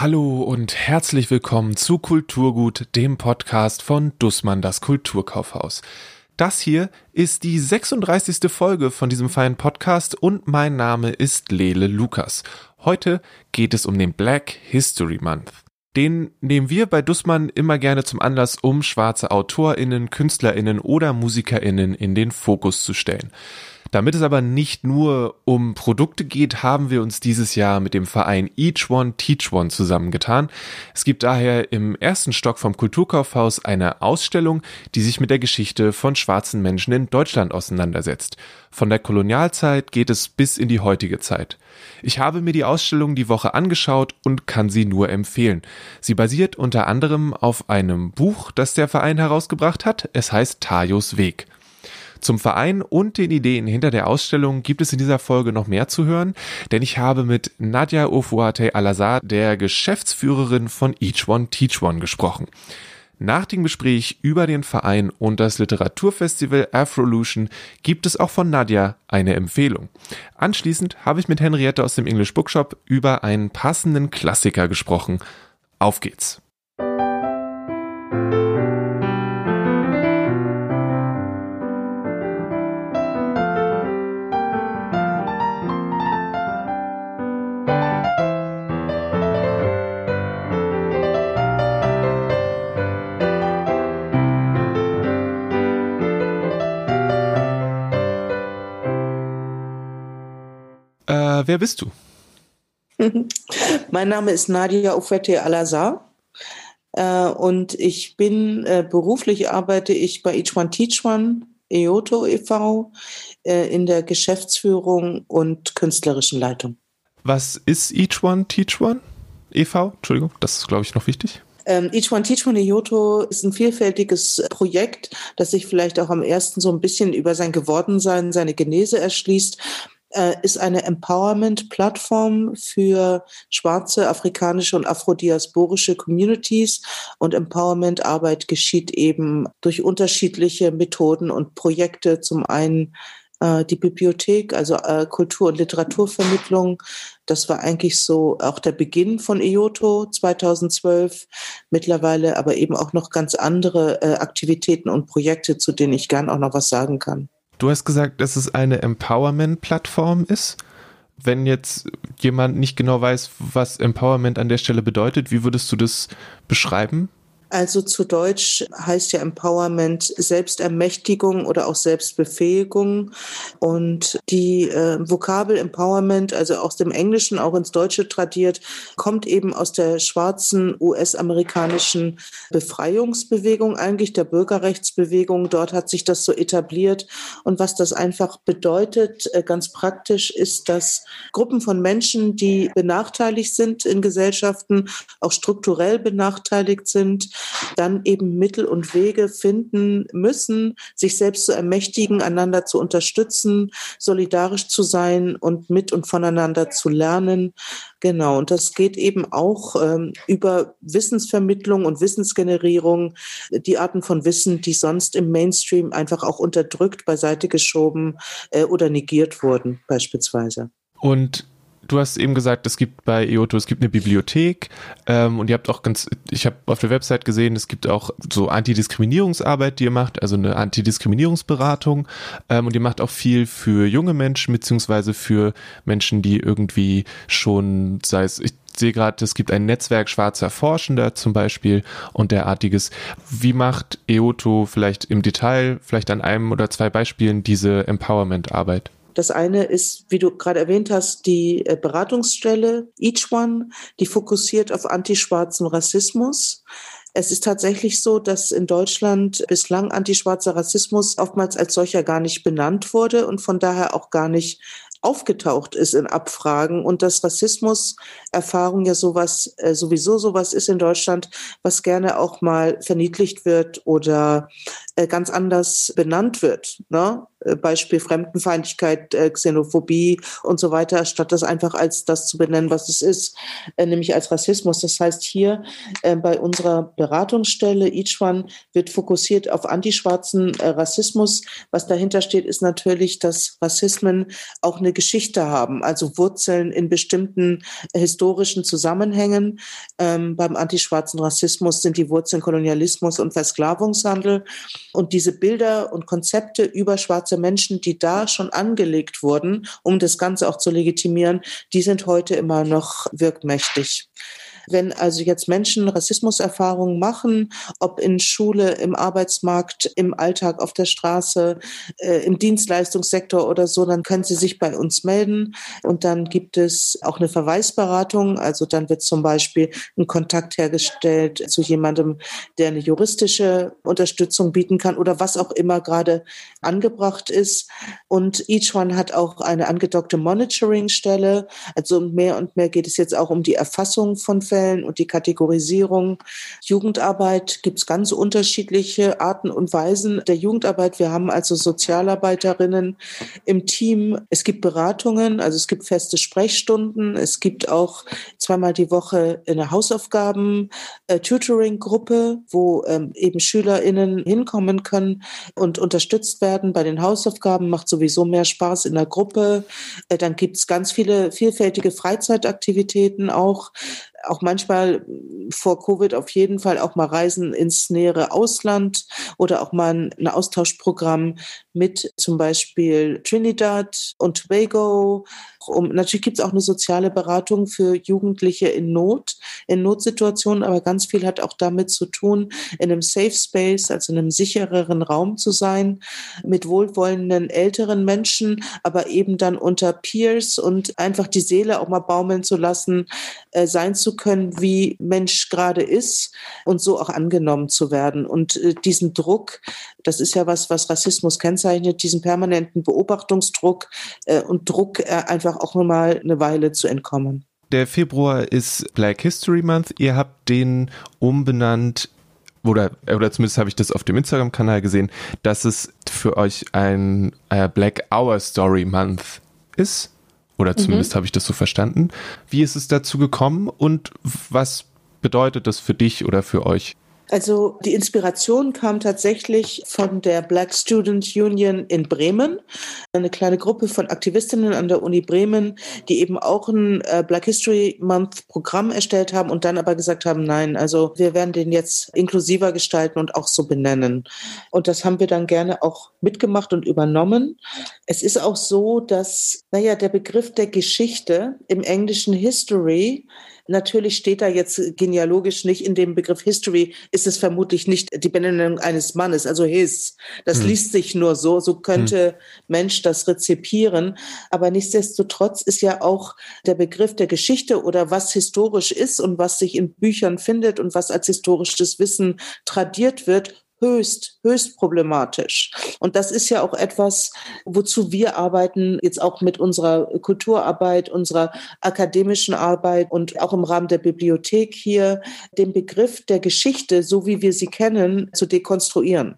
Hallo und herzlich willkommen zu Kulturgut, dem Podcast von Dussmann das Kulturkaufhaus. Das hier ist die 36. Folge von diesem feinen Podcast und mein Name ist Lele Lukas. Heute geht es um den Black History Month. Den nehmen wir bei Dussmann immer gerne zum Anlass, um schwarze AutorInnen, KünstlerInnen oder MusikerInnen in den Fokus zu stellen. Damit es aber nicht nur um Produkte geht, haben wir uns dieses Jahr mit dem Verein Each One Teach One zusammengetan. Es gibt daher im ersten Stock vom Kulturkaufhaus eine Ausstellung, die sich mit der Geschichte von schwarzen Menschen in Deutschland auseinandersetzt. Von der Kolonialzeit geht es bis in die heutige Zeit. Ich habe mir die Ausstellung die Woche angeschaut und kann sie nur empfehlen. Sie basiert unter anderem auf einem Buch, das der Verein herausgebracht hat. Es heißt Tajos Weg. Zum Verein und den Ideen hinter der Ausstellung gibt es in dieser Folge noch mehr zu hören, denn ich habe mit Nadja Ofuate Alazar, der Geschäftsführerin von Each One Teach One, gesprochen. Nach dem Gespräch über den Verein und das Literaturfestival Afrolution gibt es auch von Nadja eine Empfehlung. Anschließend habe ich mit Henriette aus dem English Bookshop über einen passenden Klassiker gesprochen. Auf geht's! Wer bist du? mein Name ist Nadia Ufete Alazar. Äh, und ich bin äh, beruflich arbeite ich bei Each One Teach One, EOTO e.V., äh, in der Geschäftsführung und künstlerischen Leitung. Was ist Each One Teach One e.V.? Entschuldigung, das ist, glaube ich, noch wichtig. Ähm, Each One Teach One EOTO ist ein vielfältiges Projekt, das sich vielleicht auch am ersten so ein bisschen über sein Gewordensein, seine Genese erschließt ist eine Empowerment-Plattform für schwarze, afrikanische und afrodiasporische Communities. Und Empowerment-Arbeit geschieht eben durch unterschiedliche Methoden und Projekte. Zum einen äh, die Bibliothek, also äh, Kultur- und Literaturvermittlung. Das war eigentlich so auch der Beginn von EOTO 2012. Mittlerweile aber eben auch noch ganz andere äh, Aktivitäten und Projekte, zu denen ich gern auch noch was sagen kann. Du hast gesagt, dass es eine Empowerment-Plattform ist. Wenn jetzt jemand nicht genau weiß, was Empowerment an der Stelle bedeutet, wie würdest du das beschreiben? Also zu Deutsch heißt ja Empowerment Selbstermächtigung oder auch Selbstbefähigung. Und die äh, Vokabel Empowerment, also aus dem Englischen auch ins Deutsche tradiert, kommt eben aus der schwarzen US-amerikanischen Befreiungsbewegung, eigentlich der Bürgerrechtsbewegung. Dort hat sich das so etabliert. Und was das einfach bedeutet, äh, ganz praktisch, ist, dass Gruppen von Menschen, die benachteiligt sind in Gesellschaften, auch strukturell benachteiligt sind, dann eben Mittel und Wege finden müssen, sich selbst zu ermächtigen, einander zu unterstützen, solidarisch zu sein und mit und voneinander zu lernen. Genau, und das geht eben auch ähm, über Wissensvermittlung und Wissensgenerierung, die Arten von Wissen, die sonst im Mainstream einfach auch unterdrückt, beiseite geschoben äh, oder negiert wurden, beispielsweise. Und du hast eben gesagt, es gibt bei EOTO, es gibt eine Bibliothek ähm, und ihr habt auch ganz, ich habe auf der Website gesehen, es gibt auch so Antidiskriminierungsarbeit, die ihr macht, also eine Antidiskriminierungsberatung ähm, und ihr macht auch viel für junge Menschen beziehungsweise für Menschen, die irgendwie schon, sei es, ich sehe gerade, es gibt ein Netzwerk schwarzer Forschender zum Beispiel und derartiges. Wie macht EOTO vielleicht im Detail, vielleicht an einem oder zwei Beispielen diese Empowerment-Arbeit? Das eine ist, wie du gerade erwähnt hast, die äh, Beratungsstelle Each One, die fokussiert auf antischwarzen Rassismus. Es ist tatsächlich so, dass in Deutschland bislang antischwarzer Rassismus oftmals als solcher gar nicht benannt wurde und von daher auch gar nicht aufgetaucht ist in Abfragen und dass Rassismuserfahrung ja sowas, äh, sowieso sowas ist in Deutschland, was gerne auch mal verniedlicht wird oder äh, ganz anders benannt wird. Ne? Äh, Beispiel Fremdenfeindlichkeit, äh, Xenophobie und so weiter, statt das einfach als das zu benennen, was es ist, äh, nämlich als Rassismus. Das heißt, hier bei unserer Beratungsstelle, Each One, wird fokussiert auf antischwarzen Rassismus. Was dahinter steht, ist natürlich, dass Rassismen auch eine Geschichte haben, also Wurzeln in bestimmten historischen Zusammenhängen. Ähm, beim antischwarzen Rassismus sind die Wurzeln Kolonialismus und Versklavungshandel. Und diese Bilder und Konzepte über schwarze Menschen, die da schon angelegt wurden, um das Ganze auch zu legitimieren, die sind heute immer noch wirkmächtig. Wenn also jetzt Menschen Rassismuserfahrungen machen, ob in Schule, im Arbeitsmarkt, im Alltag auf der Straße, äh, im Dienstleistungssektor oder so, dann können sie sich bei uns melden. Und dann gibt es auch eine Verweisberatung. Also dann wird zum Beispiel ein Kontakt hergestellt zu jemandem, der eine juristische Unterstützung bieten kann oder was auch immer gerade angebracht ist. Und Each One hat auch eine angedockte Monitoring-Stelle. Also mehr und mehr geht es jetzt auch um die Erfassung von Fällen Fällen und die Kategorisierung. Jugendarbeit gibt es ganz unterschiedliche Arten und Weisen der Jugendarbeit. Wir haben also Sozialarbeiterinnen im Team. Es gibt Beratungen, also es gibt feste Sprechstunden. Es gibt auch zweimal die Woche eine Hausaufgaben-Tutoring-Gruppe, äh, wo ähm, eben SchülerInnen hinkommen können und unterstützt werden bei den Hausaufgaben. Macht sowieso mehr Spaß in der Gruppe. Äh, dann gibt es ganz viele vielfältige Freizeitaktivitäten auch auch manchmal vor Covid auf jeden Fall auch mal Reisen ins nähere Ausland oder auch mal ein Austauschprogramm mit zum Beispiel Trinidad und Tobago. Um, natürlich gibt es auch eine soziale Beratung für Jugendliche in Not, in Notsituationen, aber ganz viel hat auch damit zu tun, in einem Safe Space, also in einem sichereren Raum zu sein, mit wohlwollenden älteren Menschen, aber eben dann unter Peers und einfach die Seele auch mal baumeln zu lassen, äh, sein zu können, wie Mensch gerade ist und so auch angenommen zu werden. Und äh, diesen Druck, das ist ja was, was Rassismus kennzeichnet, diesen permanenten Beobachtungsdruck äh, und Druck, äh, einfach auch mal eine Weile zu entkommen. Der Februar ist Black History Month. Ihr habt den umbenannt oder, oder zumindest habe ich das auf dem Instagram-Kanal gesehen, dass es für euch ein äh, Black Hour Story Month ist. Oder zumindest mhm. habe ich das so verstanden. Wie ist es dazu gekommen und was bedeutet das für dich oder für euch? Also die Inspiration kam tatsächlich von der Black Student Union in Bremen, eine kleine Gruppe von Aktivistinnen an der Uni Bremen, die eben auch ein äh, Black History Month Programm erstellt haben und dann aber gesagt haben, nein, also wir werden den jetzt inklusiver gestalten und auch so benennen. Und das haben wir dann gerne auch mitgemacht und übernommen. Es ist auch so, dass, naja, der Begriff der Geschichte im englischen History Natürlich steht da jetzt genealogisch nicht in dem Begriff History, ist es vermutlich nicht die Benennung eines Mannes, also his. Das hm. liest sich nur so, so könnte hm. Mensch das rezipieren. Aber nichtsdestotrotz ist ja auch der Begriff der Geschichte oder was historisch ist und was sich in Büchern findet und was als historisches Wissen tradiert wird, höchst, höchst problematisch. Und das ist ja auch etwas, wozu wir arbeiten, jetzt auch mit unserer Kulturarbeit, unserer akademischen Arbeit und auch im Rahmen der Bibliothek hier, den Begriff der Geschichte, so wie wir sie kennen, zu dekonstruieren.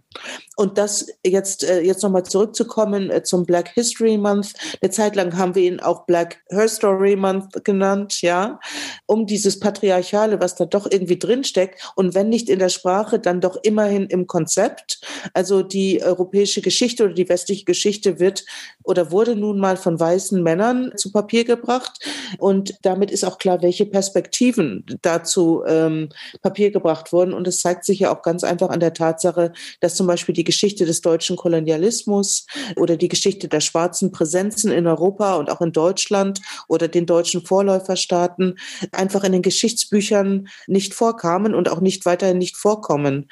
Und das jetzt, äh, jetzt nochmal zurückzukommen äh, zum Black History Month. Eine Zeit lang haben wir ihn auch Black Her Story Month genannt, ja, um dieses Patriarchale, was da doch irgendwie drinsteckt und wenn nicht in der Sprache, dann doch immerhin im Konzept. Also die europäische Geschichte oder die westliche Geschichte wird oder wurde nun mal von weißen Männern zu Papier gebracht. Und damit ist auch klar, welche Perspektiven dazu ähm, Papier gebracht wurden. Und es zeigt sich ja auch ganz einfach an der Tatsache, dass zum Beispiel die Geschichte des deutschen Kolonialismus oder die Geschichte der schwarzen Präsenzen in Europa und auch in Deutschland oder den deutschen Vorläuferstaaten einfach in den Geschichtsbüchern nicht vorkamen und auch nicht weiterhin nicht vorkommen.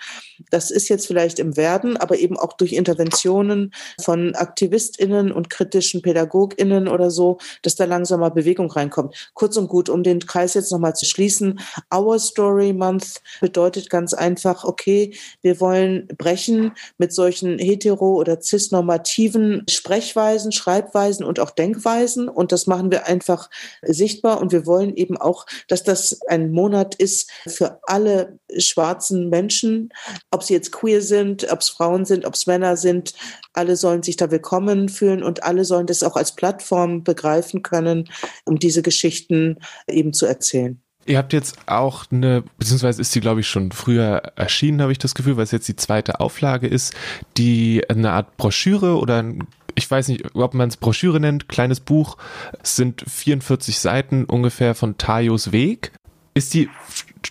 Das ist jetzt vielleicht im Werden, aber eben auch durch Interventionen von AktivistInnen und kritischen PädagogInnen oder so, dass da langsam mal Bewegung reinkommt. Kurz und gut, um den Kreis jetzt nochmal zu schließen, Our Story Month bedeutet ganz einfach, okay, wir wollen brechen mit solchen hetero- oder cisnormativen Sprechweisen, Schreibweisen und auch Denkweisen. Und das machen wir einfach sichtbar. Und wir wollen eben auch, dass das ein Monat ist für alle schwarzen Menschen, ob sie jetzt queer sind, ob es Frauen sind, ob es Männer sind. Alle sollen sich da willkommen fühlen und alle sollen das auch als Plattform begreifen können, um diese Geschichten eben zu erzählen. Ihr habt jetzt auch eine, beziehungsweise ist sie, glaube ich, schon früher erschienen, habe ich das Gefühl, weil es jetzt die zweite Auflage ist, die eine Art Broschüre oder ein ich weiß nicht, ob man es Broschüre nennt, kleines Buch. Es sind 44 Seiten ungefähr von Tajos Weg. Ist die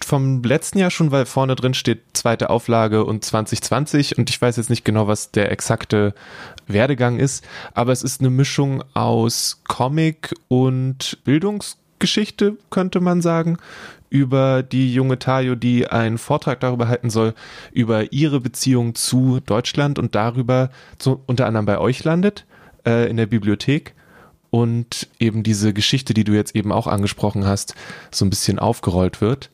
vom letzten Jahr schon, weil vorne drin steht zweite Auflage und 2020 und ich weiß jetzt nicht genau, was der exakte Werdegang ist, aber es ist eine Mischung aus Comic und Bildungsgeschichte, könnte man sagen, über die junge Tayo, die einen Vortrag darüber halten soll, über ihre Beziehung zu Deutschland und darüber zu, unter anderem bei euch landet, äh, in der Bibliothek und eben diese Geschichte, die du jetzt eben auch angesprochen hast, so ein bisschen aufgerollt wird.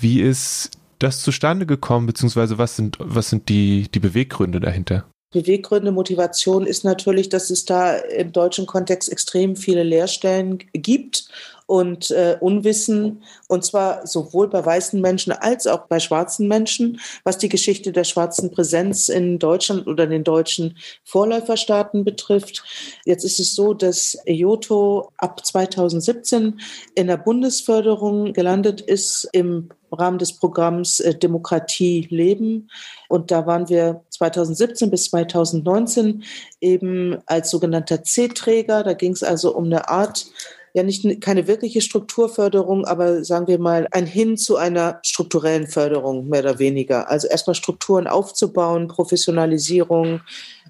Wie ist das zustande gekommen, beziehungsweise was sind, was sind die, die Beweggründe dahinter? Beweggründe, Motivation ist natürlich, dass es da im deutschen Kontext extrem viele Lehrstellen gibt und äh, Unwissen, und zwar sowohl bei weißen Menschen als auch bei schwarzen Menschen, was die Geschichte der schwarzen Präsenz in Deutschland oder den deutschen Vorläuferstaaten betrifft. Jetzt ist es so, dass EJOTO ab 2017 in der Bundesförderung gelandet ist im Rahmen des Programms äh, Demokratie leben. Und da waren wir 2017 bis 2019 eben als sogenannter C-Träger. Da ging es also um eine Art ja nicht keine wirkliche Strukturförderung, aber sagen wir mal ein Hin zu einer strukturellen Förderung mehr oder weniger. Also erstmal Strukturen aufzubauen, Professionalisierung,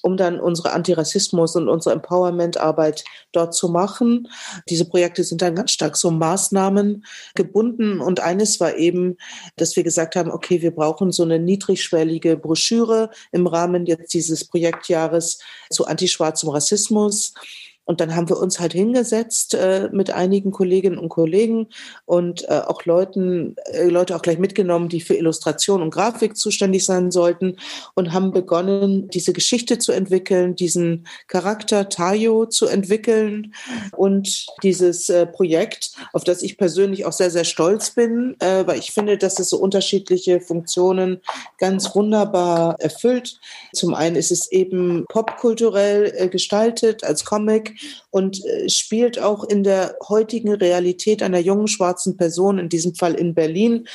um dann unsere Antirassismus und unsere Empowerment-Arbeit dort zu machen. Diese Projekte sind dann ganz stark so Maßnahmen gebunden. Und eines war eben, dass wir gesagt haben, okay, wir brauchen so eine niedrigschwellige Broschüre im Rahmen jetzt dieses Projektjahres zu antischwarzem Rassismus. Und dann haben wir uns halt hingesetzt äh, mit einigen Kolleginnen und Kollegen und äh, auch Leuten, äh, Leute auch gleich mitgenommen, die für Illustration und Grafik zuständig sein sollten und haben begonnen, diese Geschichte zu entwickeln, diesen Charakter Tayo zu entwickeln und dieses äh, Projekt, auf das ich persönlich auch sehr, sehr stolz bin, äh, weil ich finde, dass es so unterschiedliche Funktionen ganz wunderbar erfüllt. Zum einen ist es eben popkulturell äh, gestaltet als Comic und äh, spielt auch in der heutigen Realität einer jungen schwarzen Person, in diesem Fall in Berlin,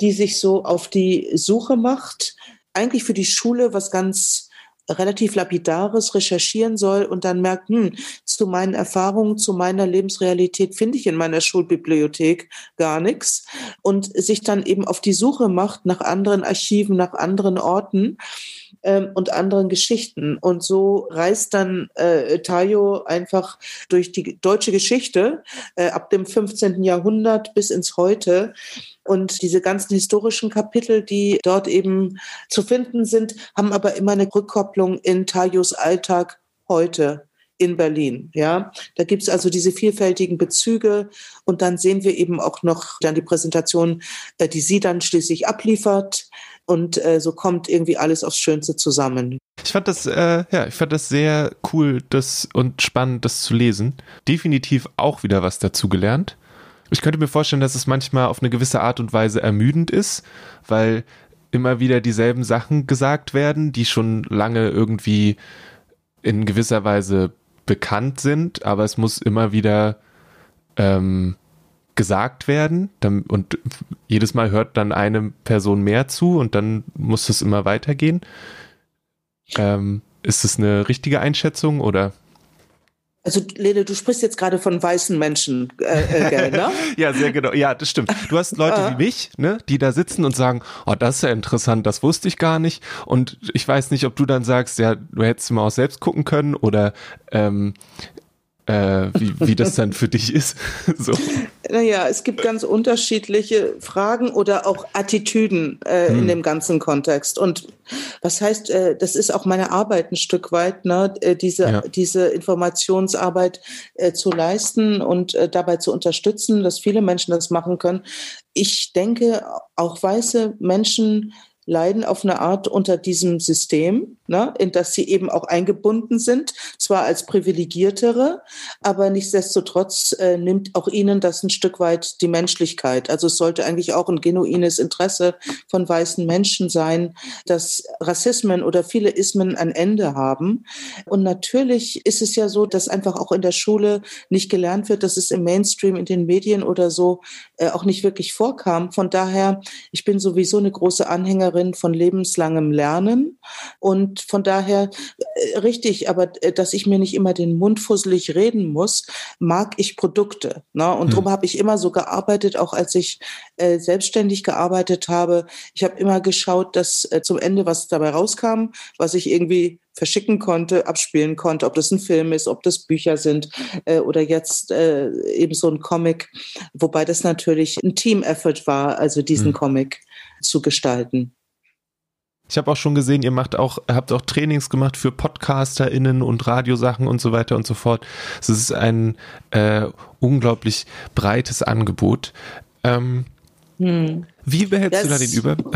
die sich so auf die Suche macht, eigentlich für die Schule was ganz relativ lapidares recherchieren soll und dann merkt, hm, zu meinen Erfahrungen, zu meiner Lebensrealität finde ich in meiner Schulbibliothek gar nichts und sich dann eben auf die Suche macht nach anderen Archiven, nach anderen Orten ähm, und anderen Geschichten. Und so reist dann äh, Tayo einfach durch die deutsche Geschichte äh, ab dem 15. Jahrhundert bis ins Heute. Und diese ganzen historischen Kapitel, die dort eben zu finden sind, haben aber immer eine Rückkopplung in Tayos Alltag heute in Berlin. Ja, da gibt es also diese vielfältigen Bezüge und dann sehen wir eben auch noch dann die Präsentation, äh, die sie dann schließlich abliefert und äh, so kommt irgendwie alles aufs Schönste zusammen. Ich fand das, äh, ja, ich fand das sehr cool das, und spannend, das zu lesen. Definitiv auch wieder was dazugelernt. Ich könnte mir vorstellen, dass es manchmal auf eine gewisse Art und Weise ermüdend ist, weil immer wieder dieselben Sachen gesagt werden, die schon lange irgendwie in gewisser Weise bekannt sind, aber es muss immer wieder ähm, gesagt werden und jedes Mal hört dann eine Person mehr zu und dann muss es immer weitergehen. Ähm, ist es eine richtige Einschätzung oder? Also Lene, du sprichst jetzt gerade von weißen Menschen, äh, äh, ne? ja, sehr genau. Ja, das stimmt. Du hast Leute ah. wie mich, ne, die da sitzen und sagen, oh, das ist ja interessant, das wusste ich gar nicht. Und ich weiß nicht, ob du dann sagst, ja, du hättest mal auch selbst gucken können oder ähm, äh, wie, wie das dann für dich ist. so. Naja, es gibt ganz unterschiedliche Fragen oder auch Attitüden äh, hm. in dem ganzen Kontext. Und was heißt, äh, das ist auch meine Arbeit ein Stück weit, ne, äh, diese, ja. diese Informationsarbeit äh, zu leisten und äh, dabei zu unterstützen, dass viele Menschen das machen können. Ich denke, auch weiße Menschen leiden auf eine Art unter diesem System, ne, in das sie eben auch eingebunden sind, zwar als Privilegiertere, aber nichtsdestotrotz äh, nimmt auch ihnen das ein Stück weit die Menschlichkeit. Also es sollte eigentlich auch ein genuines Interesse von weißen Menschen sein, dass Rassismen oder viele Ismen ein Ende haben. Und natürlich ist es ja so, dass einfach auch in der Schule nicht gelernt wird, dass es im Mainstream, in den Medien oder so äh, auch nicht wirklich vorkam. Von daher, ich bin sowieso eine große Anhängerin Lehrerin von lebenslangem Lernen. Und von daher äh, richtig, aber äh, dass ich mir nicht immer den Mund fusselig reden muss, mag ich Produkte. Ne? Und hm. darum habe ich immer so gearbeitet, auch als ich äh, selbstständig gearbeitet habe. Ich habe immer geschaut, dass äh, zum Ende was dabei rauskam, was ich irgendwie verschicken konnte, abspielen konnte, ob das ein Film ist, ob das Bücher sind äh, oder jetzt äh, eben so ein Comic, wobei das natürlich ein Team-Effort war, also diesen hm. Comic zu gestalten. Ich habe auch schon gesehen, ihr macht auch, habt auch Trainings gemacht für PodcasterInnen und Radiosachen und so weiter und so fort. Es ist ein äh, unglaublich breites Angebot. Ähm, hm. Wie behältst das du da den Über?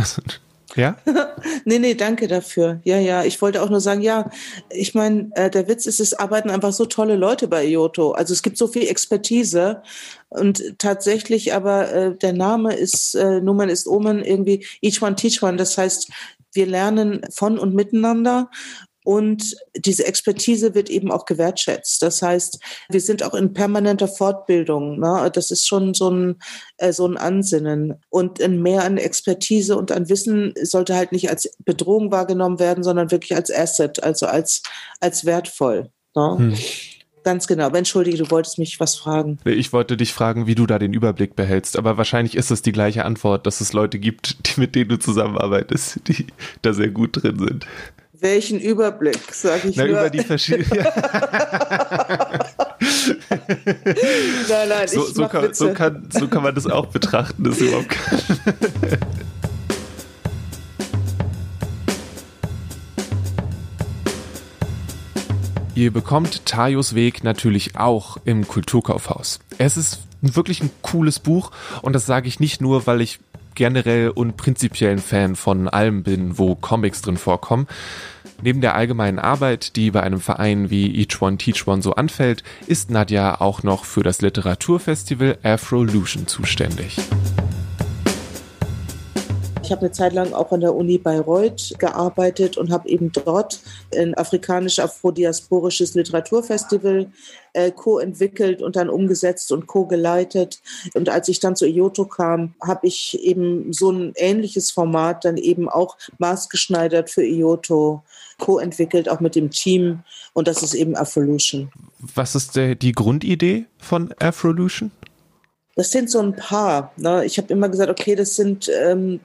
Ja? nee, nee, danke dafür. Ja, ja, ich wollte auch nur sagen, ja, ich meine, äh, der Witz ist, es arbeiten einfach so tolle Leute bei IOTO. Also es gibt so viel Expertise und tatsächlich aber äh, der Name ist, äh, Numen ist Omen irgendwie each one teach one. Das heißt, wir lernen von und miteinander und diese Expertise wird eben auch gewertschätzt. Das heißt, wir sind auch in permanenter Fortbildung. Ne? Das ist schon so ein, äh, so ein Ansinnen. Und mehr an Expertise und an Wissen sollte halt nicht als Bedrohung wahrgenommen werden, sondern wirklich als Asset, also als, als wertvoll. Ne? Hm. Ganz genau. Aber entschuldige, du wolltest mich was fragen. Ich wollte dich fragen, wie du da den Überblick behältst. Aber wahrscheinlich ist es die gleiche Antwort, dass es Leute gibt, die, mit denen du zusammenarbeitest, die da sehr gut drin sind. Welchen Überblick, sage ich Na, nur. über die verschiedenen. nein, nein, so, ich so, kann, so, kann, so kann man das auch betrachten. Das ist überhaupt Ihr bekommt Tajos Weg natürlich auch im Kulturkaufhaus. Es ist wirklich ein cooles Buch und das sage ich nicht nur, weil ich generell und prinzipiell ein Fan von allem bin, wo Comics drin vorkommen. Neben der allgemeinen Arbeit, die bei einem Verein wie Each One Teach One so anfällt, ist Nadja auch noch für das Literaturfestival Afrolution zuständig. Ich habe eine Zeit lang auch an der Uni Bayreuth gearbeitet und habe eben dort ein afrikanisch-afrodiasporisches Literaturfestival äh, co-entwickelt und dann umgesetzt und co-geleitet. Und als ich dann zu IOTO kam, habe ich eben so ein ähnliches Format dann eben auch maßgeschneidert für IOTO co-entwickelt, auch mit dem Team. Und das ist eben Afrolution. Was ist der, die Grundidee von Afrolution? Das sind so ein paar. Ne? Ich habe immer gesagt, okay, das sind ähm,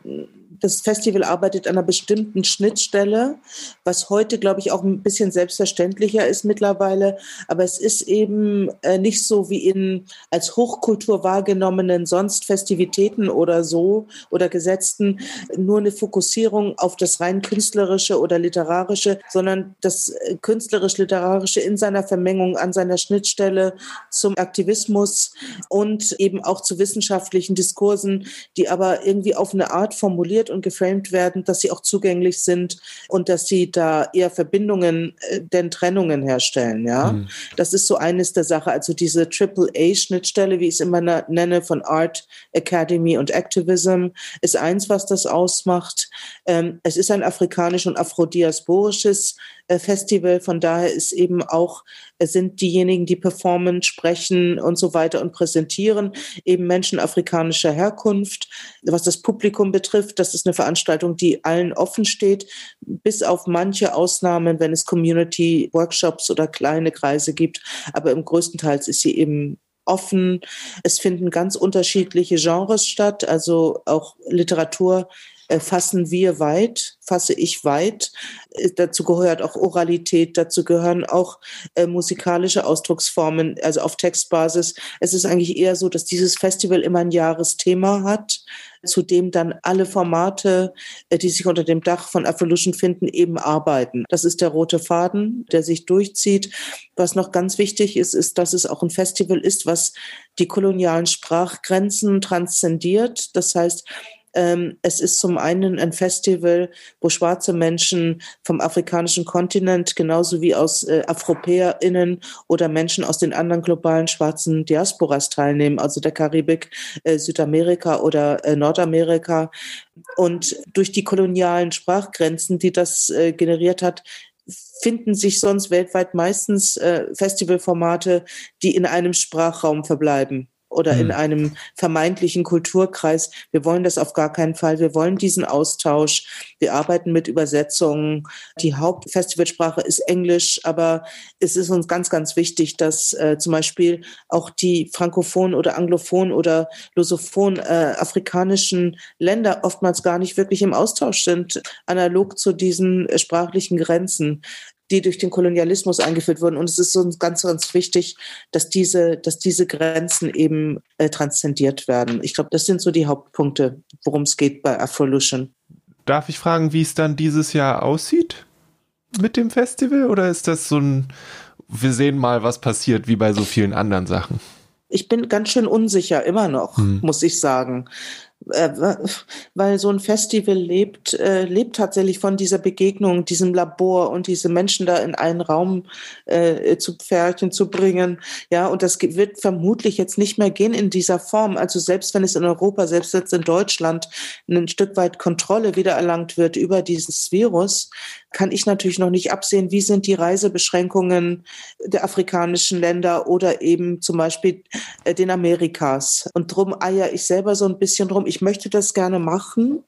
das Festival arbeitet an einer bestimmten Schnittstelle, was heute, glaube ich, auch ein bisschen selbstverständlicher ist mittlerweile. Aber es ist eben äh, nicht so wie in als Hochkultur wahrgenommenen sonst Festivitäten oder so oder gesetzten nur eine Fokussierung auf das rein künstlerische oder literarische, sondern das äh, künstlerisch-literarische in seiner Vermengung an seiner Schnittstelle zum Aktivismus und eben auch zu wissenschaftlichen Diskursen, die aber irgendwie auf eine Art formuliert und geframed werden, dass sie auch zugänglich sind und dass sie da eher Verbindungen, äh, denn Trennungen herstellen. Ja, mhm. das ist so eines der Sachen. Also diese Triple A Schnittstelle, wie ich es immer nenne, von Art, Academy und Activism, ist eins, was das ausmacht. Ähm, es ist ein afrikanisch und afrodiasporisches Festival. Von daher ist eben auch, äh, sind diejenigen, die performen, sprechen und so weiter und präsentieren, eben Menschen afrikanischer Herkunft. Was das Publikum betrifft, das ist eine Veranstaltung, die allen offen steht, bis auf manche Ausnahmen, wenn es Community-Workshops oder kleine Kreise gibt. Aber im größten Teil ist sie eben offen. Es finden ganz unterschiedliche Genres statt, also auch Literatur äh, fassen wir weit, fasse ich weit. Äh, dazu gehört auch Oralität, dazu gehören auch äh, musikalische Ausdrucksformen, also auf Textbasis. Es ist eigentlich eher so, dass dieses Festival immer ein Jahresthema hat, zu dem dann alle Formate, äh, die sich unter dem Dach von Evolution finden, eben arbeiten. Das ist der rote Faden, der sich durchzieht. Was noch ganz wichtig ist, ist, dass es auch ein Festival ist, was die kolonialen Sprachgrenzen transzendiert. Das heißt, es ist zum einen ein Festival, wo schwarze Menschen vom afrikanischen Kontinent genauso wie aus äh, AfropäerInnen oder Menschen aus den anderen globalen schwarzen Diasporas teilnehmen, also der Karibik, äh, Südamerika oder äh, Nordamerika. Und durch die kolonialen Sprachgrenzen, die das äh, generiert hat, finden sich sonst weltweit meistens äh, Festivalformate, die in einem Sprachraum verbleiben oder in hm. einem vermeintlichen Kulturkreis. Wir wollen das auf gar keinen Fall. Wir wollen diesen Austausch. Wir arbeiten mit Übersetzungen. Die Hauptfestivalsprache ist Englisch, aber es ist uns ganz, ganz wichtig, dass äh, zum Beispiel auch die frankophonen oder anglophonen oder lusophonen äh, afrikanischen Länder oftmals gar nicht wirklich im Austausch sind, analog zu diesen äh, sprachlichen Grenzen die durch den Kolonialismus eingeführt wurden. Und es ist uns ganz, ganz wichtig, dass diese, dass diese Grenzen eben äh, transzendiert werden. Ich glaube, das sind so die Hauptpunkte, worum es geht bei Afrolution. Darf ich fragen, wie es dann dieses Jahr aussieht mit dem Festival? Oder ist das so ein, wir sehen mal, was passiert, wie bei so vielen anderen Sachen? Ich bin ganz schön unsicher, immer noch, hm. muss ich sagen. Äh, weil so ein Festival lebt, äh, lebt tatsächlich von dieser Begegnung, diesem Labor und diese Menschen da in einen Raum äh, zu Pferdchen zu bringen. Ja, und das wird vermutlich jetzt nicht mehr gehen in dieser Form. Also selbst wenn es in Europa, selbst jetzt in Deutschland ein Stück weit Kontrolle wiedererlangt wird über dieses Virus, kann ich natürlich noch nicht absehen, wie sind die Reisebeschränkungen der afrikanischen Länder oder eben zum Beispiel äh, den Amerikas. Und drum eier ich selber so ein bisschen drum. Ich möchte das gerne machen.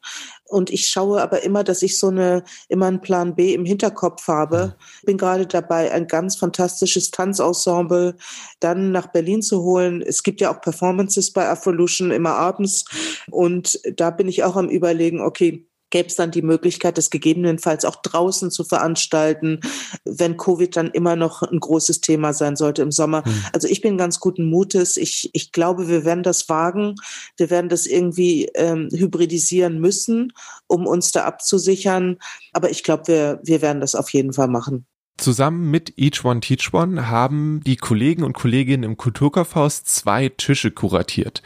Und ich schaue aber immer, dass ich so eine, immer einen Plan B im Hinterkopf habe. Ich bin gerade dabei, ein ganz fantastisches Tanzensemble dann nach Berlin zu holen. Es gibt ja auch Performances bei Afrolution immer abends. Und da bin ich auch am überlegen, okay, gäbe es dann die Möglichkeit, das gegebenenfalls auch draußen zu veranstalten, wenn Covid dann immer noch ein großes Thema sein sollte im Sommer. Mhm. Also ich bin ganz guten Mutes. Ich, ich glaube, wir werden das wagen. Wir werden das irgendwie ähm, hybridisieren müssen, um uns da abzusichern. Aber ich glaube, wir, wir werden das auf jeden Fall machen. Zusammen mit Each One Teach One haben die Kollegen und Kolleginnen im Kulturkaufhaus zwei Tische kuratiert.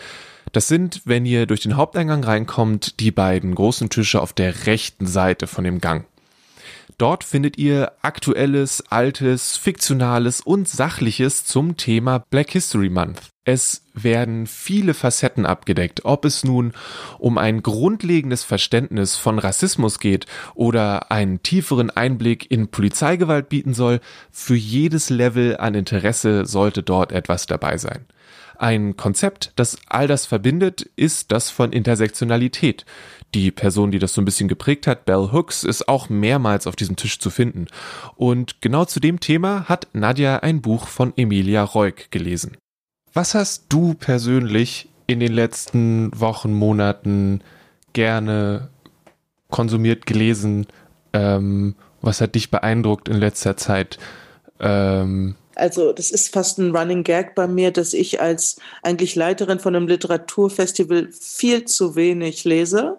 Das sind, wenn ihr durch den Haupteingang reinkommt, die beiden großen Tische auf der rechten Seite von dem Gang. Dort findet ihr aktuelles, altes, fiktionales und sachliches zum Thema Black History Month. Es werden viele Facetten abgedeckt, ob es nun um ein grundlegendes Verständnis von Rassismus geht oder einen tieferen Einblick in Polizeigewalt bieten soll, für jedes Level an Interesse sollte dort etwas dabei sein. Ein Konzept, das all das verbindet, ist das von Intersektionalität. Die Person, die das so ein bisschen geprägt hat, Bell Hooks, ist auch mehrmals auf diesem Tisch zu finden. Und genau zu dem Thema hat Nadja ein Buch von Emilia Reuk gelesen. Was hast du persönlich in den letzten Wochen, Monaten gerne konsumiert, gelesen? Ähm, was hat dich beeindruckt in letzter Zeit? Ähm, also das ist fast ein Running Gag bei mir, dass ich als eigentlich Leiterin von einem Literaturfestival viel zu wenig lese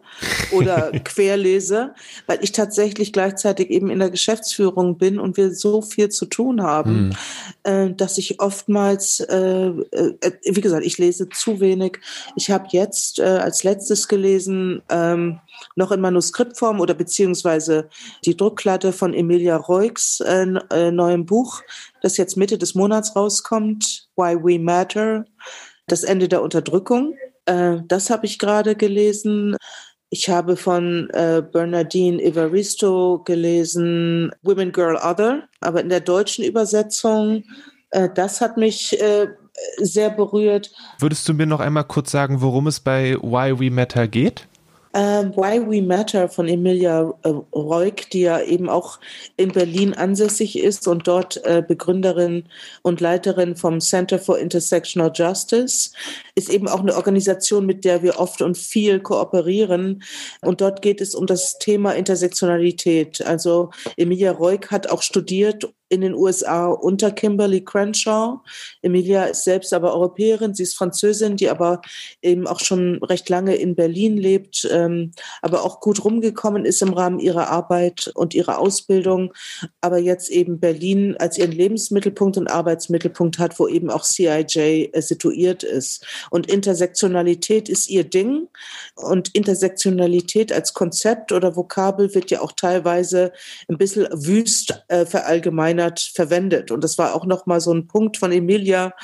oder querlese, weil ich tatsächlich gleichzeitig eben in der Geschäftsführung bin und wir so viel zu tun haben, hm. äh, dass ich oftmals, äh, äh, wie gesagt, ich lese zu wenig. Ich habe jetzt als letztes gelesen, ähm, noch in Manuskriptform oder beziehungsweise die Druckplatte von Emilia Reugs äh, äh, neuem Buch, das jetzt Mitte des Monats rauskommt, Why We Matter, das Ende der Unterdrückung. Äh, das habe ich gerade gelesen. Ich habe von äh, Bernardine Evaristo gelesen, Women, Girl, Other, aber in der deutschen Übersetzung, äh, das hat mich äh, sehr berührt. Würdest du mir noch einmal kurz sagen, worum es bei Why We Matter geht? Uh, Why We Matter von Emilia äh, Reuk, die ja eben auch in Berlin ansässig ist und dort äh, Begründerin und Leiterin vom Center for Intersectional Justice, ist eben auch eine Organisation, mit der wir oft und viel kooperieren. Und dort geht es um das Thema Intersektionalität. Also Emilia Reuk hat auch studiert in den USA unter Kimberly Crenshaw. Emilia ist selbst aber Europäerin, sie ist Französin, die aber eben auch schon recht lange in Berlin lebt, ähm, aber auch gut rumgekommen ist im Rahmen ihrer Arbeit und ihrer Ausbildung, aber jetzt eben Berlin als ihren Lebensmittelpunkt und Arbeitsmittelpunkt hat, wo eben auch CIJ äh, situiert ist. Und Intersektionalität ist ihr Ding und Intersektionalität als Konzept oder Vokabel wird ja auch teilweise ein bisschen wüst äh, verallgemeinert verwendet. Und das war auch nochmal so ein Punkt von Emilia,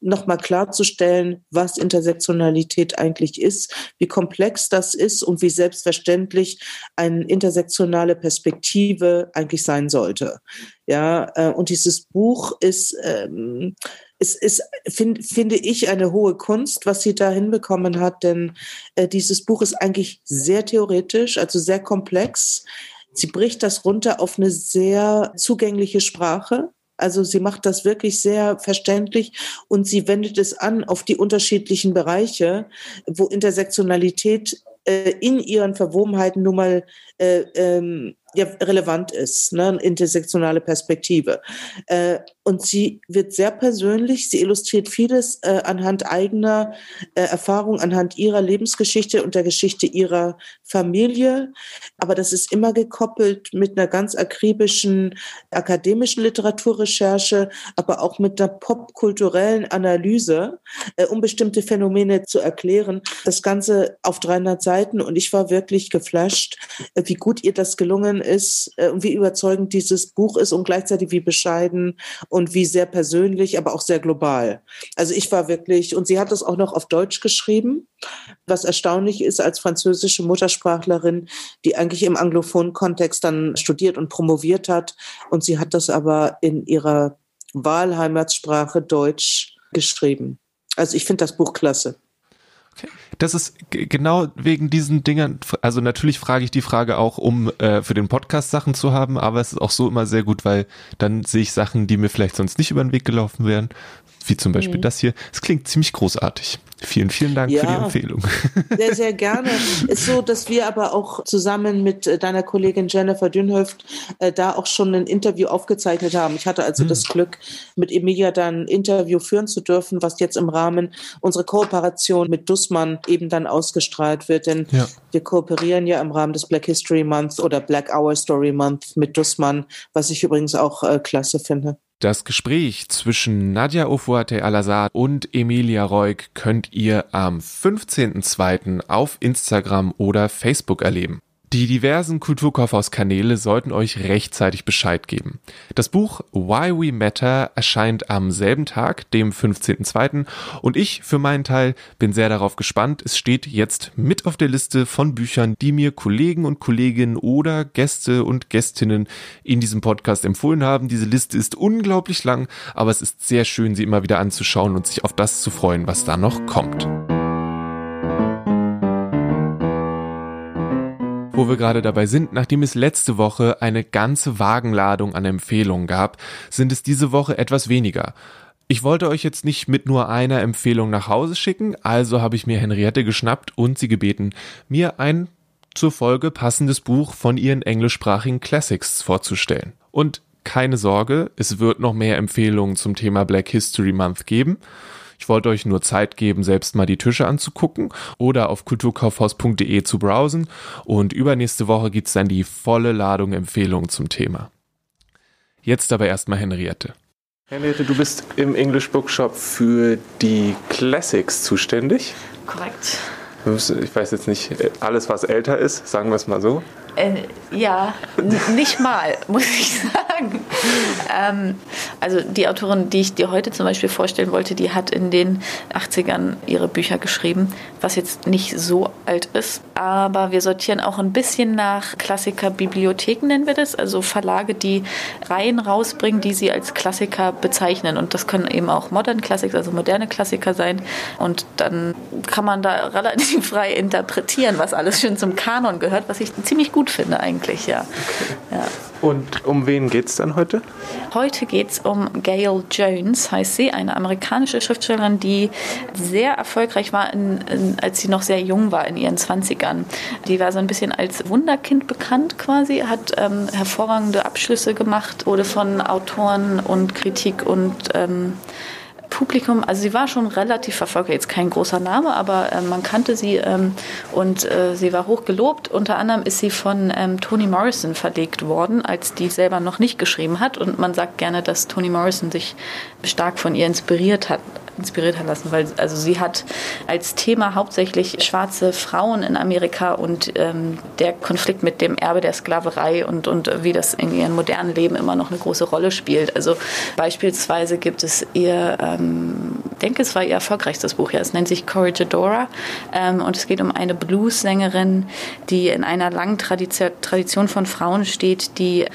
nochmal klarzustellen, was Intersektionalität eigentlich ist, wie komplex das ist und wie selbstverständlich eine intersektionale Perspektive eigentlich sein sollte. Ja, äh, und dieses Buch ist, ähm, es ist, find, finde ich, eine hohe Kunst, was sie da hinbekommen hat, denn äh, dieses Buch ist eigentlich sehr theoretisch, also sehr komplex. Sie bricht das runter auf eine sehr zugängliche Sprache. Also sie macht das wirklich sehr verständlich und sie wendet es an auf die unterschiedlichen Bereiche, wo Intersektionalität äh, in ihren Verwobenheiten nun mal äh, ähm, ja, relevant ist, ne? eine intersektionale Perspektive. Äh, und sie wird sehr persönlich, sie illustriert vieles äh, anhand eigener äh, Erfahrungen, anhand ihrer Lebensgeschichte und der Geschichte ihrer Familie. Aber das ist immer gekoppelt mit einer ganz akribischen akademischen Literaturrecherche, aber auch mit einer popkulturellen Analyse, äh, um bestimmte Phänomene zu erklären. Das Ganze auf 300 Seiten und ich war wirklich geflasht, äh, wie gut ihr das gelungen ist äh, und wie überzeugend dieses Buch ist und gleichzeitig wie bescheiden und wie sehr persönlich, aber auch sehr global. Also ich war wirklich, und sie hat es auch noch auf Deutsch geschrieben, was erstaunlich ist als französische Muttersprachlerin, die eigentlich im anglophonen Kontext dann studiert und promoviert hat. Und sie hat das aber in ihrer Wahlheimatsprache Deutsch geschrieben. Also ich finde das Buch klasse. Okay. Das ist genau wegen diesen Dingern, also natürlich frage ich die Frage auch, um äh, für den Podcast Sachen zu haben, aber es ist auch so immer sehr gut, weil dann sehe ich Sachen, die mir vielleicht sonst nicht über den Weg gelaufen wären, wie zum Beispiel mhm. das hier. Es klingt ziemlich großartig. Vielen, vielen Dank ja, für die Empfehlung. Sehr, sehr gerne. Ist so, dass wir aber auch zusammen mit äh, deiner Kollegin Jennifer Dünhöft äh, da auch schon ein Interview aufgezeichnet haben. Ich hatte also mhm. das Glück, mit Emilia dann ein Interview führen zu dürfen, was jetzt im Rahmen unserer Kooperation mit Dussmann eben dann ausgestrahlt wird. Denn ja. wir kooperieren ja im Rahmen des Black History Month oder Black Hour Story Month mit Dussmann, was ich übrigens auch äh, klasse finde. Das Gespräch zwischen Nadja Ofuate Al-Assad und Emilia Reuk könnt ihr am 15.02. auf Instagram oder Facebook erleben. Die diversen Kulturkaufhauskanäle sollten euch rechtzeitig Bescheid geben. Das Buch Why We Matter erscheint am selben Tag, dem 15.02. Und ich für meinen Teil bin sehr darauf gespannt. Es steht jetzt mit auf der Liste von Büchern, die mir Kollegen und Kolleginnen oder Gäste und Gästinnen in diesem Podcast empfohlen haben. Diese Liste ist unglaublich lang, aber es ist sehr schön, sie immer wieder anzuschauen und sich auf das zu freuen, was da noch kommt. Wo wir gerade dabei sind, nachdem es letzte Woche eine ganze Wagenladung an Empfehlungen gab, sind es diese Woche etwas weniger. Ich wollte euch jetzt nicht mit nur einer Empfehlung nach Hause schicken, also habe ich mir Henriette geschnappt und sie gebeten, mir ein zur Folge passendes Buch von ihren englischsprachigen Classics vorzustellen. Und keine Sorge, es wird noch mehr Empfehlungen zum Thema Black History Month geben. Ich wollte euch nur Zeit geben, selbst mal die Tische anzugucken oder auf kulturkaufhaus.de zu browsen und übernächste Woche gibt's dann die volle Ladung Empfehlungen zum Thema. Jetzt aber erstmal Henriette. Henriette, du bist im English Bookshop für die Classics zuständig. Korrekt. Ich weiß jetzt nicht, alles was älter ist, sagen wir es mal so. Äh, ja, nicht mal, muss ich sagen. Ähm, also die Autorin, die ich dir heute zum Beispiel vorstellen wollte, die hat in den 80ern ihre Bücher geschrieben, was jetzt nicht so alt ist. Aber wir sortieren auch ein bisschen nach Klassikerbibliotheken, nennen wir das. Also Verlage, die Reihen rausbringen, die sie als Klassiker bezeichnen. Und das können eben auch Modern Classics, also moderne Klassiker sein. Und dann kann man da relativ frei interpretieren, was alles schon zum Kanon gehört, was ich ziemlich gut gut finde eigentlich, ja. Okay. ja. Und um wen geht es dann heute? Heute geht es um Gail Jones, heißt sie, eine amerikanische Schriftstellerin, die sehr erfolgreich war, in, in, als sie noch sehr jung war, in ihren 20ern. Die war so ein bisschen als Wunderkind bekannt quasi, hat ähm, hervorragende Abschlüsse gemacht, wurde von Autoren und Kritik und ähm, Publikum, also sie war schon relativ verfolgt, jetzt kein großer Name, aber äh, man kannte sie ähm, und äh, sie war hoch gelobt. Unter anderem ist sie von ähm, Toni Morrison verlegt worden, als die selber noch nicht geschrieben hat. Und man sagt gerne, dass Toni Morrison sich stark von ihr inspiriert hat inspiriert hat lassen, weil also sie hat als Thema hauptsächlich schwarze Frauen in Amerika und ähm, der Konflikt mit dem Erbe der Sklaverei und, und wie das in ihrem modernen Leben immer noch eine große Rolle spielt. Also beispielsweise gibt es ihr, ähm, ich denke, es war ihr erfolgreichstes Buch, ja, es nennt sich Corregidora ähm, und es geht um eine Blues-Sängerin, die in einer langen Tradition von Frauen steht, die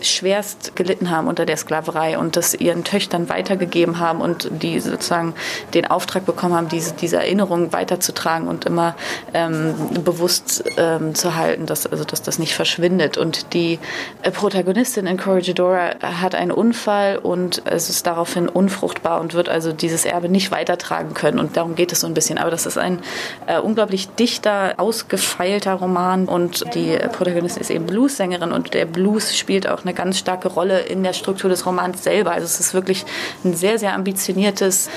schwerst gelitten haben unter der Sklaverei und das ihren Töchtern weitergegeben haben und die sozusagen den Auftrag bekommen haben, diese, diese Erinnerung weiterzutragen und immer ähm, bewusst ähm, zu halten, dass, also, dass das nicht verschwindet. Und die äh, Protagonistin in Corregidora hat einen Unfall und es ist daraufhin unfruchtbar und wird also dieses Erbe nicht weitertragen können. Und darum geht es so ein bisschen. Aber das ist ein äh, unglaublich dichter, ausgefeilter Roman und die Protagonistin ist eben Blues-Sängerin und der Blues spielt auch eine ganz starke Rolle in der Struktur des Romans selber. Also es ist wirklich ein sehr, sehr ambitioniertes,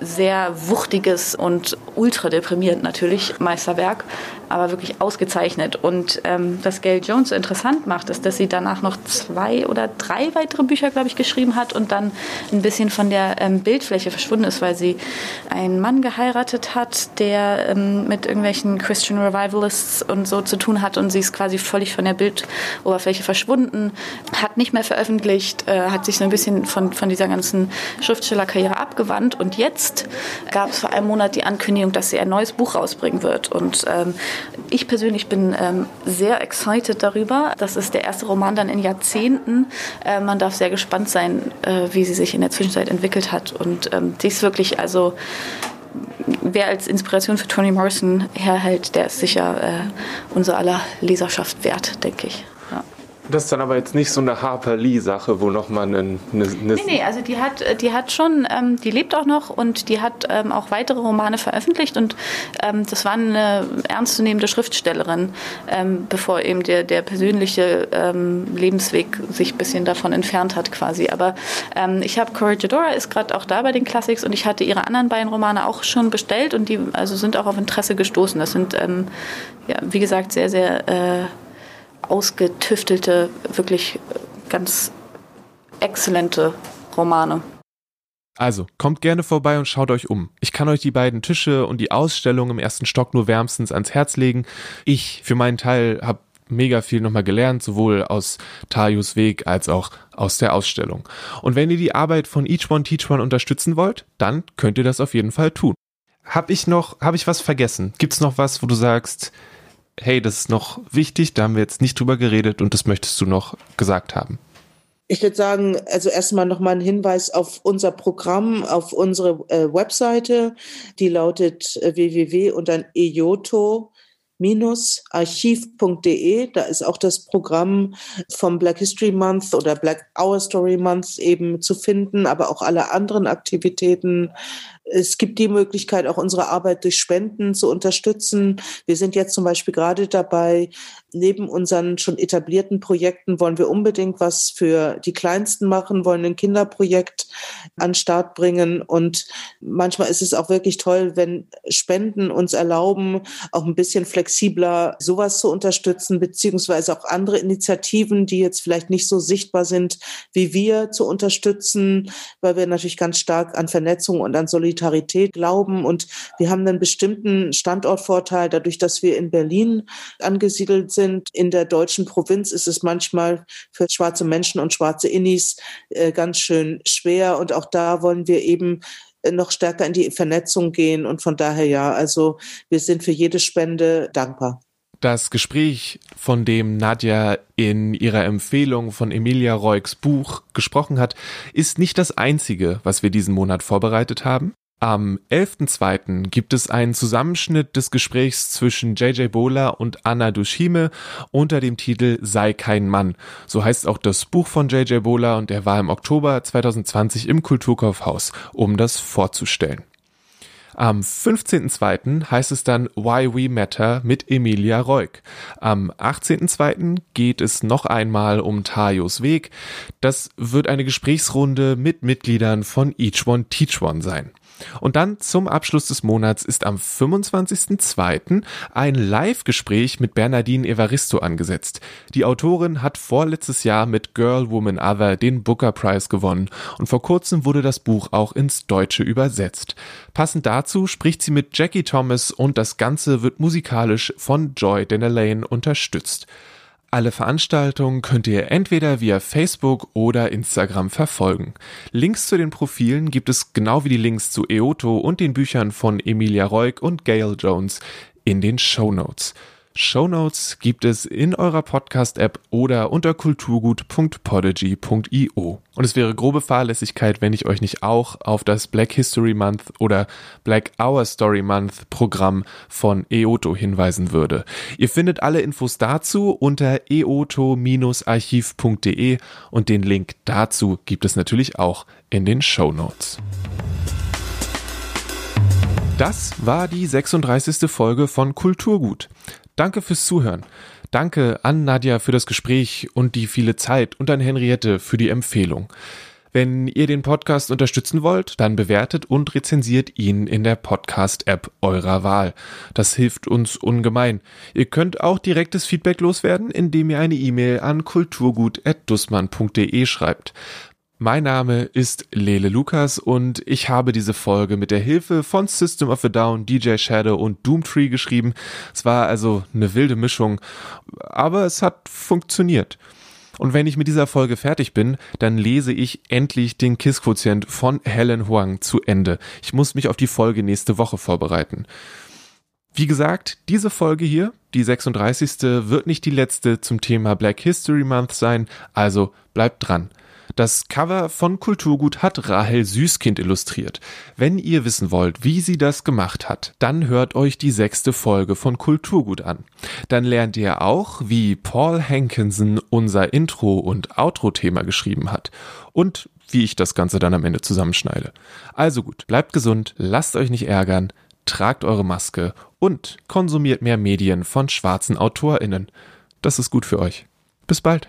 sehr wuchtiges und ultra deprimierend natürlich Meisterwerk, aber wirklich ausgezeichnet. Und ähm, was Gail Jones so interessant macht, ist, dass sie danach noch zwei oder drei weitere Bücher, glaube ich, geschrieben hat und dann ein bisschen von der ähm, Bildfläche verschwunden ist, weil sie einen Mann geheiratet hat, der ähm, mit irgendwelchen Christian Revivalists und so zu tun hat und sie ist quasi völlig von der Bildoberfläche verschwunden, hat nicht mehr veröffentlicht, äh, hat sich so ein bisschen von, von dieser ganzen Schriftstellerkarriere abgewandt und jetzt gab es vor einem Monat die Ankündigung, dass sie ein neues Buch rausbringen wird und ähm, ich persönlich bin ähm, sehr excited darüber. Das ist der erste Roman dann in Jahrzehnten. Äh, man darf sehr gespannt sein, äh, wie sie sich in der Zwischenzeit entwickelt hat. Und ähm, die ist wirklich, also wer als Inspiration für Toni Morrison herhält, der ist sicher äh, unser aller Leserschaft wert, denke ich. Das ist dann aber jetzt nicht so eine Harper Lee-Sache, wo nochmal eine, eine. Nee, nee, also die hat, die hat schon, ähm, die lebt auch noch und die hat ähm, auch weitere Romane veröffentlicht und ähm, das war eine ernstzunehmende Schriftstellerin, ähm, bevor eben der, der persönliche ähm, Lebensweg sich ein bisschen davon entfernt hat quasi. Aber ähm, ich habe Corregidora ist gerade auch da bei den Classics und ich hatte ihre anderen beiden Romane auch schon bestellt und die also sind auch auf Interesse gestoßen. Das sind, ja, wie gesagt, sehr, sehr äh, ausgetüftelte, wirklich ganz exzellente Romane. Also, kommt gerne vorbei und schaut euch um. Ich kann euch die beiden Tische und die Ausstellung im ersten Stock nur wärmstens ans Herz legen. Ich für meinen Teil habe mega viel nochmal gelernt, sowohl aus Tajus Weg als auch aus der Ausstellung. Und wenn ihr die Arbeit von Each One Teach One unterstützen wollt, dann könnt ihr das auf jeden Fall tun. Hab ich noch, hab ich was vergessen? Gibt's noch was, wo du sagst, hey, das ist noch wichtig, da haben wir jetzt nicht drüber geredet und das möchtest du noch gesagt haben? Ich würde sagen, also erstmal nochmal ein Hinweis auf unser Programm, auf unsere äh, Webseite, die lautet äh, www und dann ejoto archiv.de. Da ist auch das Programm vom Black History Month oder Black Our Story Month eben zu finden, aber auch alle anderen Aktivitäten es gibt die Möglichkeit, auch unsere Arbeit durch Spenden zu unterstützen. Wir sind jetzt zum Beispiel gerade dabei, neben unseren schon etablierten Projekten wollen wir unbedingt was für die Kleinsten machen, wollen ein Kinderprojekt an Start bringen. Und manchmal ist es auch wirklich toll, wenn Spenden uns erlauben, auch ein bisschen flexibler sowas zu unterstützen, beziehungsweise auch andere Initiativen, die jetzt vielleicht nicht so sichtbar sind wie wir, zu unterstützen, weil wir natürlich ganz stark an Vernetzung und an Solidarität Solidarität glauben. Und wir haben einen bestimmten Standortvorteil dadurch, dass wir in Berlin angesiedelt sind. In der deutschen Provinz ist es manchmal für schwarze Menschen und schwarze Innis äh, ganz schön schwer. Und auch da wollen wir eben äh, noch stärker in die Vernetzung gehen. Und von daher ja, also wir sind für jede Spende dankbar. Das Gespräch, von dem Nadja in ihrer Empfehlung von Emilia Roigs Buch gesprochen hat, ist nicht das einzige, was wir diesen Monat vorbereitet haben. Am 11.02. gibt es einen Zusammenschnitt des Gesprächs zwischen JJ Bola und Anna Dushime unter dem Titel Sei kein Mann. So heißt auch das Buch von JJ Bola und er war im Oktober 2020 im Kulturkaufhaus, um das vorzustellen. Am 15.02. heißt es dann Why We Matter mit Emilia Reuk. Am 18.02. geht es noch einmal um Tajos Weg. Das wird eine Gesprächsrunde mit Mitgliedern von Each One Teach One sein. Und dann zum Abschluss des Monats ist am 25.02. ein Live-Gespräch mit Bernardine Evaristo angesetzt. Die Autorin hat vorletztes Jahr mit Girl, Woman, Other den Booker Prize gewonnen und vor kurzem wurde das Buch auch ins Deutsche übersetzt. Passend dazu spricht sie mit Jackie Thomas und das Ganze wird musikalisch von Joy Denelane unterstützt. Alle Veranstaltungen könnt ihr entweder via Facebook oder Instagram verfolgen. Links zu den Profilen gibt es genau wie die Links zu Eoto und den Büchern von Emilia Reuk und Gail Jones in den Show Notes. Shownotes gibt es in eurer Podcast-App oder unter kulturgut.podigy.io. Und es wäre grobe Fahrlässigkeit, wenn ich euch nicht auch auf das Black History Month oder Black Hour Story Month Programm von EOTO hinweisen würde. Ihr findet alle Infos dazu unter eoto-archiv.de und den Link dazu gibt es natürlich auch in den Shownotes. Das war die 36. Folge von Kulturgut. Danke fürs Zuhören. Danke an Nadja für das Gespräch und die viele Zeit und an Henriette für die Empfehlung. Wenn ihr den Podcast unterstützen wollt, dann bewertet und rezensiert ihn in der Podcast-App eurer Wahl. Das hilft uns ungemein. Ihr könnt auch direktes Feedback loswerden, indem ihr eine E-Mail an kulturgut.dussmann.de schreibt. Mein Name ist Lele Lukas und ich habe diese Folge mit der Hilfe von System of a Down, DJ Shadow und Doomtree geschrieben. Es war also eine wilde Mischung, aber es hat funktioniert. Und wenn ich mit dieser Folge fertig bin, dann lese ich endlich den KISS-Quotient von Helen Huang zu Ende. Ich muss mich auf die Folge nächste Woche vorbereiten. Wie gesagt, diese Folge hier, die 36. wird nicht die letzte zum Thema Black History Month sein, also bleibt dran. Das Cover von Kulturgut hat Rahel Süßkind illustriert. Wenn ihr wissen wollt, wie sie das gemacht hat, dann hört euch die sechste Folge von Kulturgut an. Dann lernt ihr auch, wie Paul Hankinson unser Intro- und Outro-Thema geschrieben hat. Und wie ich das Ganze dann am Ende zusammenschneide. Also gut, bleibt gesund, lasst euch nicht ärgern, tragt eure Maske und konsumiert mehr Medien von schwarzen AutorInnen. Das ist gut für euch. Bis bald.